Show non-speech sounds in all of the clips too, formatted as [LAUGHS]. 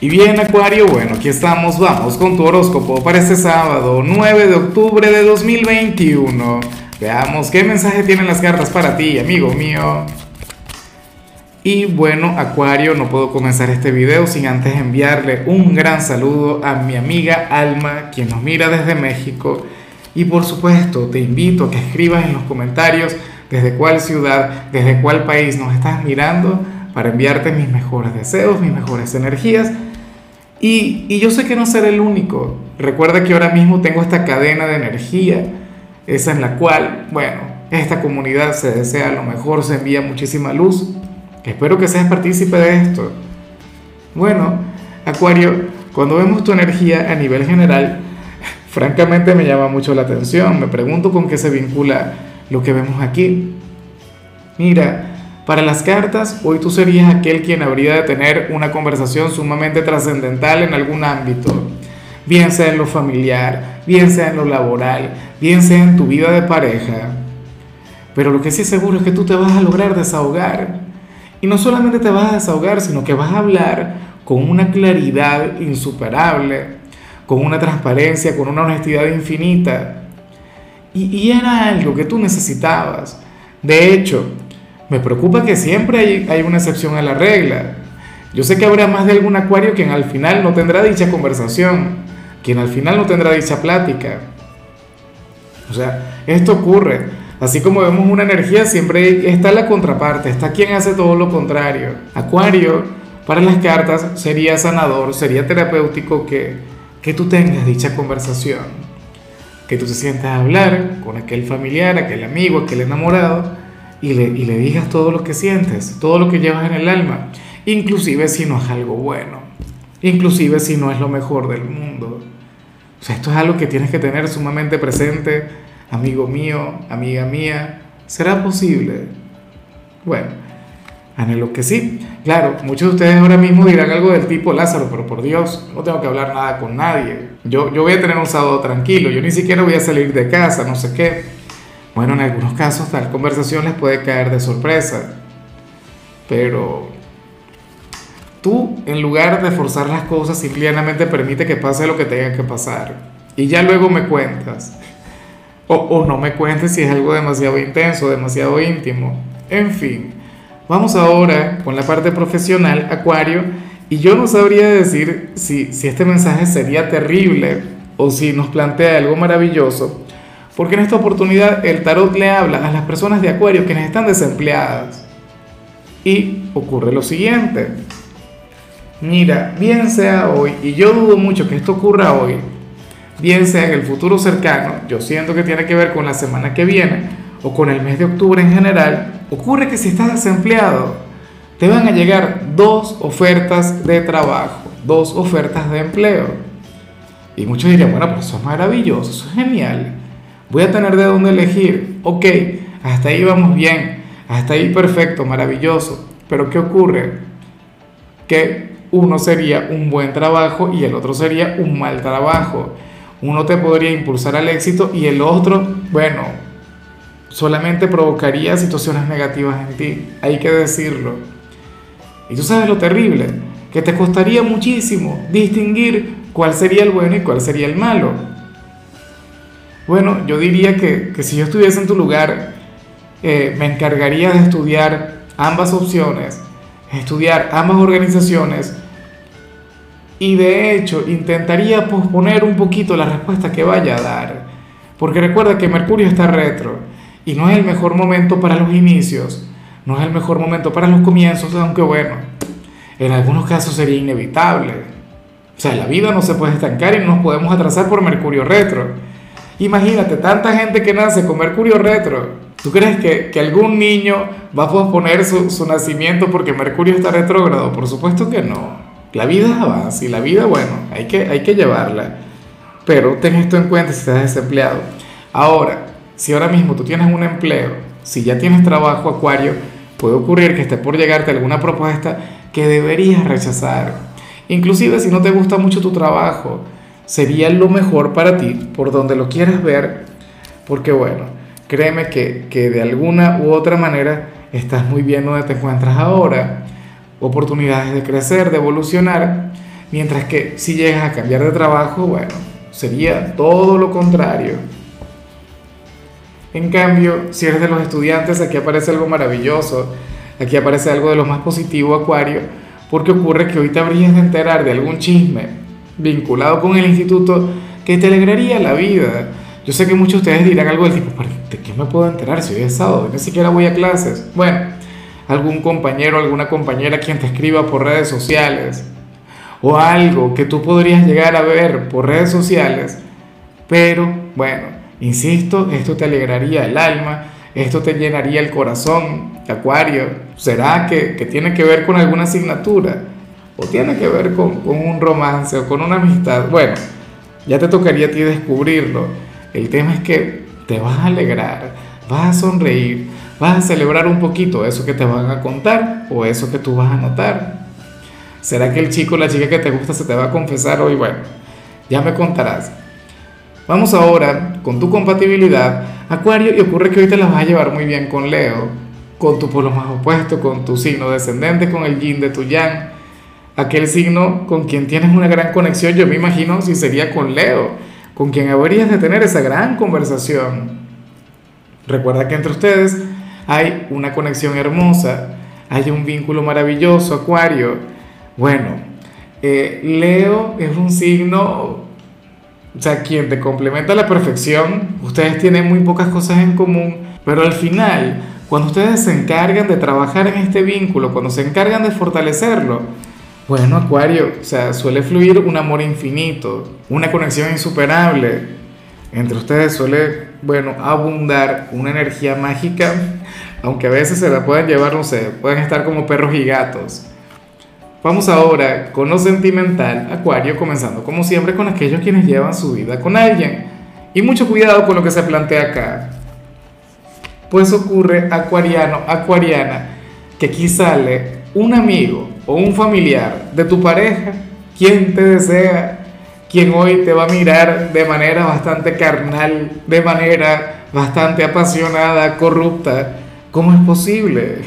Y bien, Acuario, bueno, aquí estamos, vamos con tu horóscopo para este sábado, 9 de octubre de 2021. Veamos qué mensaje tienen las cartas para ti, amigo mío. Y bueno, Acuario, no puedo comenzar este video sin antes enviarle un gran saludo a mi amiga Alma, quien nos mira desde México. Y por supuesto, te invito a que escribas en los comentarios desde cuál ciudad, desde cuál país nos estás mirando para enviarte mis mejores deseos, mis mejores energías y, yo sé que no seré el único. Recuerda que ahora mismo tengo esta cadena de energía, esa en la cual, bueno, esta comunidad se desea lo mejor, se envía muchísima luz. Espero que seas partícipe de esto. Bueno, Acuario, cuando vemos tu energía a nivel general, [LAUGHS] francamente me llama mucho la atención. Me pregunto con qué se vincula lo que vemos aquí. Mira, para las cartas, hoy tú serías aquel quien habría de tener una conversación sumamente trascendental en algún ámbito, bien sea en lo familiar, bien sea en lo laboral, bien sea en tu vida de pareja. Pero lo que sí es seguro es que tú te vas a lograr desahogar. Y no solamente te vas a desahogar, sino que vas a hablar con una claridad insuperable, con una transparencia, con una honestidad infinita. Y, y era algo que tú necesitabas. De hecho, me preocupa que siempre hay, una excepción a la regla. Yo sé que habrá más de algún acuario quien al final no tendrá dicha conversación, quien al final no tendrá dicha plática. O sea, esto ocurre. Así como vemos una energía, siempre está la contraparte, está quien hace todo lo contrario. Acuario, para las cartas, sería sanador, sería terapéutico que, que tú tengas dicha conversación, que tú te sientas a hablar con aquel familiar, aquel amigo, aquel enamorado y le, y le digas todo lo que sientes, todo lo que llevas en el alma, inclusive si no es algo bueno, inclusive si no es lo mejor del mundo. O sea, esto es algo que tienes que tener sumamente presente, amigo mío, amiga mía. ¿Será posible? Bueno, anhelo que sí. Claro, muchos de ustedes ahora mismo dirán algo del tipo Lázaro, pero por Dios, no tengo que hablar nada con nadie. Yo, yo voy a tener un sábado tranquilo, yo ni siquiera voy a salir de casa, no sé qué. Bueno, en algunos casos tal conversación les puede caer de sorpresa, pero tú en lugar de forzar las cosas simplemente permite que pase lo que tenga que pasar y ya luego me cuentas. O, no me cuentes si es algo demasiado intenso, demasiado íntimo. En fin, vamos ahora con la parte profesional, Acuario, y yo no sabría decir si este mensaje sería terrible o si nos plantea algo maravilloso porque en esta oportunidad el tarot le habla a las personas de Acuario quienes están desempleadas. Y ocurre lo siguiente. Mira, bien sea hoy, y yo dudo mucho que esto ocurra hoy, bien sea en el futuro cercano, yo siento que tiene que ver con la semana que viene o con el mes de octubre en general, ocurre que si estás desempleado, te van a llegar dos ofertas de trabajo, dos ofertas de empleo. Y muchos dirían, bueno, pero eso es maravilloso, eso es genial voy a tener de dónde elegir. Ok, hasta ahí vamos bien, hasta ahí perfecto, maravilloso. Pero ¿qué ocurre? Que uno sería un buen trabajo y el otro sería un mal trabajo. Uno te podría impulsar al éxito y el otro, bueno, solamente provocaría situaciones negativas en ti. Hay que decirlo. Y tú sabes lo terrible, que te costaría muchísimo distinguir cuál sería el bueno y cuál sería el malo. Bueno, yo diría que, si yo estuviese en tu lugar, eh, me encargaría de estudiar ambas opciones, estudiar ambas organizaciones y de hecho intentaría posponer un poquito la respuesta que vaya a dar. Porque recuerda que Mercurio está retro y no es el mejor momento para los inicios, no es el mejor momento para los comienzos, aunque bueno, en algunos casos sería inevitable. O sea, la vida no se puede estancar y no nos podemos atrasar por Mercurio retro. Imagínate, tanta gente que nace con Mercurio retro. ¿Tú crees que, algún niño va a posponer su, nacimiento porque Mercurio está retrógrado? Por supuesto que no. La vida avanza y la vida, bueno, hay que, hay que llevarla. Pero ten esto en cuenta si estás desempleado. Ahora, si ahora mismo tú tienes un empleo, si ya tienes trabajo, Acuario, puede ocurrir que esté por llegarte alguna propuesta que deberías rechazar. Inclusive si no te gusta mucho tu trabajo, sería lo mejor para ti, por donde lo quieras ver, porque bueno, créeme que, que de alguna u otra manera estás muy bien donde te encuentras ahora, oportunidades de crecer, de evolucionar, Mientras que si llegas a cambiar de trabajo, bueno, sería todo lo contrario. En cambio, si eres de los estudiantes, aquí aparece algo maravilloso, aquí aparece algo de lo más positivo, Acuario, porque ocurre que hoy te habrías de enterar de algún chisme vinculado con el instituto que te alegraría la vida. Yo sé que muchos de ustedes dirán algo del tipo, ¿de qué me puedo enterar si hoy es sábado? Ni siquiera voy a clases. Bueno, algún compañero, alguna compañera quien te escriba por redes sociales, o algo que tú podrías llegar a ver por redes sociales, pero bueno, Insisto, esto te alegraría el alma, esto te llenaría el corazón, Acuario. ¿Será que, tiene que ver con alguna asignatura? ¿O tiene que ver con, un romance o con una amistad? Bueno, ya te tocaría a ti descubrirlo. El tema es que te vas a alegrar, vas a sonreír, vas a celebrar un poquito eso que te van a contar o eso que tú vas a notar. ¿Será que el chico o la chica que te gusta se te va a confesar hoy? Bueno, ya me contarás. Vamos ahora con tu compatibilidad, Acuario, y ocurre que hoy te la vas a llevar muy bien con Leo, con tu polo más opuesto, con tu signo descendente, con el yin de tu yang, aquel signo con quien tienes una gran conexión, yo me imagino si sería con Leo, con quien habrías de tener esa gran conversación. Recuerda que entre ustedes hay una conexión hermosa, hay un vínculo maravilloso, Acuario. Bueno, eh, Leo es un signo o sea, quien te complementa a la perfección, ustedes tienen muy pocas cosas en común, pero al final, cuando ustedes se encargan de trabajar en este vínculo, cuando se encargan de fortalecerlo, bueno, Acuario, o sea, suele fluir un amor infinito, una conexión insuperable. Entre ustedes suele, bueno, abundar una energía mágica, aunque a veces se la pueden llevar, no sé, pueden estar como perros y gatos. Vamos ahora con lo sentimental, Acuario, comenzando como siempre con aquellos quienes llevan su vida con alguien. Y mucho cuidado con lo que se plantea acá. Pues ocurre, acuariano, acuariana, que aquí sale un amigo o un familiar de tu pareja, quien te desea, quien hoy te va a mirar de manera bastante carnal, de manera bastante apasionada, corrupta. ¿Cómo es posible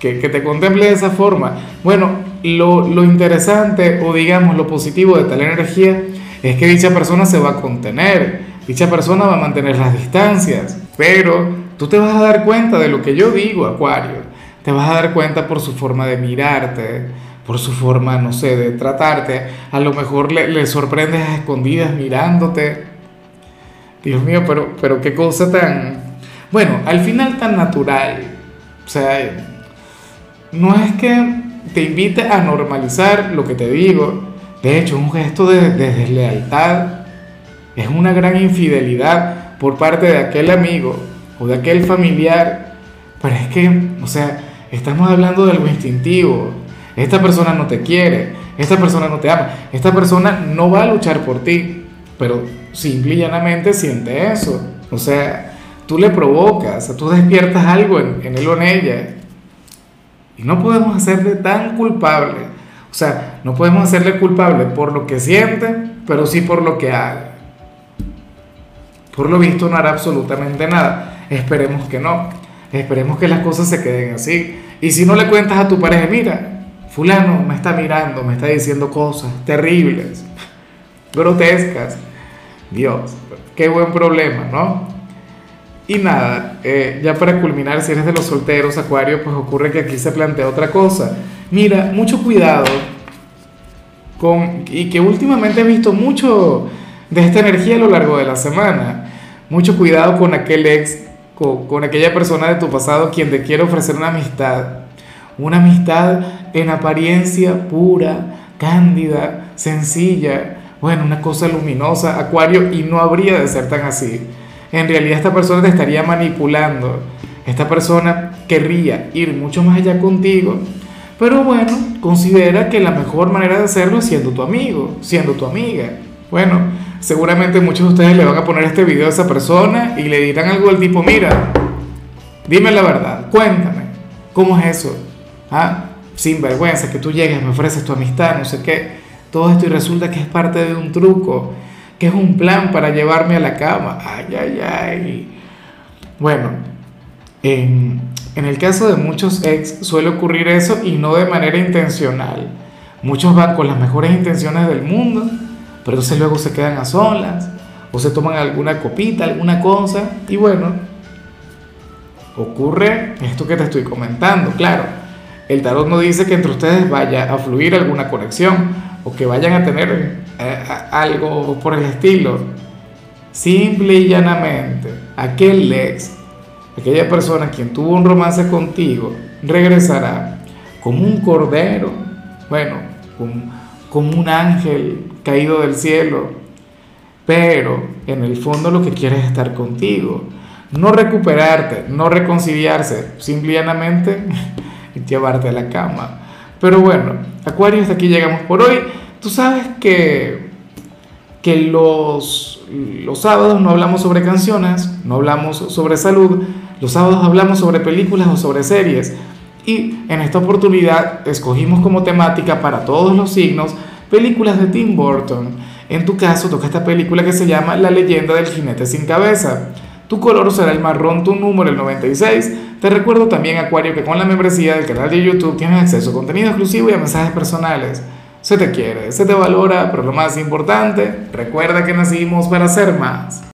que, que te contemple de esa forma? Bueno, lo, interesante o digamos lo positivo de tal energía es que dicha persona se va a contener, dicha persona va a mantener las distancias, pero tú te vas a dar cuenta de lo que yo digo, Acuario, te vas a dar cuenta por su forma de mirarte, por su forma, no sé, de tratarte, a lo mejor le, le sorprendes a escondidas mirándote. Dios mío, pero, pero qué cosa tan, bueno, al final tan natural. O sea, no es que te invita a normalizar lo que te digo. De hecho, un gesto de, deslealtad es una gran infidelidad por parte de aquel amigo o de aquel familiar. Pero es que, o sea, estamos hablando de algo instintivo. Esta persona no te quiere, esta persona no te ama, esta persona no va a luchar por ti, pero simple y llanamente siente eso. O sea, tú le provocas, tú despiertas algo en, él o en ella y no podemos hacerle tan culpable. O sea, no podemos hacerle culpable por lo que siente, pero sí por lo que haga. Por lo visto no hará absolutamente nada. Esperemos que no. Esperemos que las cosas se queden así. Y si no le cuentas a tu pareja, mira, fulano me está mirando, me está diciendo cosas terribles, grotescas. Dios, qué buen problema, ¿no? Y nada, eh, ya para culminar, si eres de los solteros, Acuario, pues ocurre que aquí se plantea otra cosa. Mira, mucho cuidado con, y que últimamente he visto mucho de esta energía a lo largo de la semana. Mucho cuidado con aquel ex, con, aquella persona de tu pasado quien te quiere ofrecer una amistad. Una amistad en apariencia pura, cándida, sencilla. Bueno, una cosa luminosa, Acuario, y no habría de ser tan así en realidad esta persona te estaría manipulando. Esta persona querría ir mucho más allá contigo, pero bueno, considera que la mejor manera de hacerlo es siendo tu amigo, siendo tu amiga. Bueno, seguramente muchos de ustedes le van a poner este video a esa persona y le dirán algo del tipo, mira, dime la verdad, cuéntame, ¿cómo es eso? Ah, sin vergüenza, que tú llegues, me ofreces tu amistad, no sé qué, todo esto y resulta que es parte de un truco que es un plan para llevarme a la cama. Ay, ay, ay. Bueno, en, en el caso de muchos ex suele ocurrir eso y no de manera intencional. Muchos van con las mejores intenciones del mundo, pero entonces luego se quedan a solas o se toman alguna copita, alguna cosa y bueno, ocurre esto que te estoy comentando, claro. El tarot no dice que entre ustedes vaya a fluir alguna conexión o que vayan a tener eh, algo por el estilo. Simple y llanamente, aquel ex, aquella persona quien tuvo un romance contigo, regresará como un cordero, bueno, como, un ángel caído del cielo, pero en el fondo lo que quiere es estar contigo, no recuperarte, no reconciliarse, simplemente [LAUGHS] llevarte a la cama. Pero bueno, Acuario, hasta aquí llegamos por hoy. Tú sabes que, que los, los sábados no hablamos sobre canciones, no hablamos sobre salud, los sábados hablamos sobre películas o sobre series. Y en esta oportunidad escogimos como temática para todos los signos películas de Tim Burton. En tu caso toca esta película que se llama La leyenda del jinete sin cabeza. Tu color será el marrón, tu número el 96. Te recuerdo también, Acuario, que con la membresía del canal de YouTube tienes acceso a contenido exclusivo y a mensajes personales. Se te quiere, se te valora, pero lo más importante, recuerda que nacimos para ser más.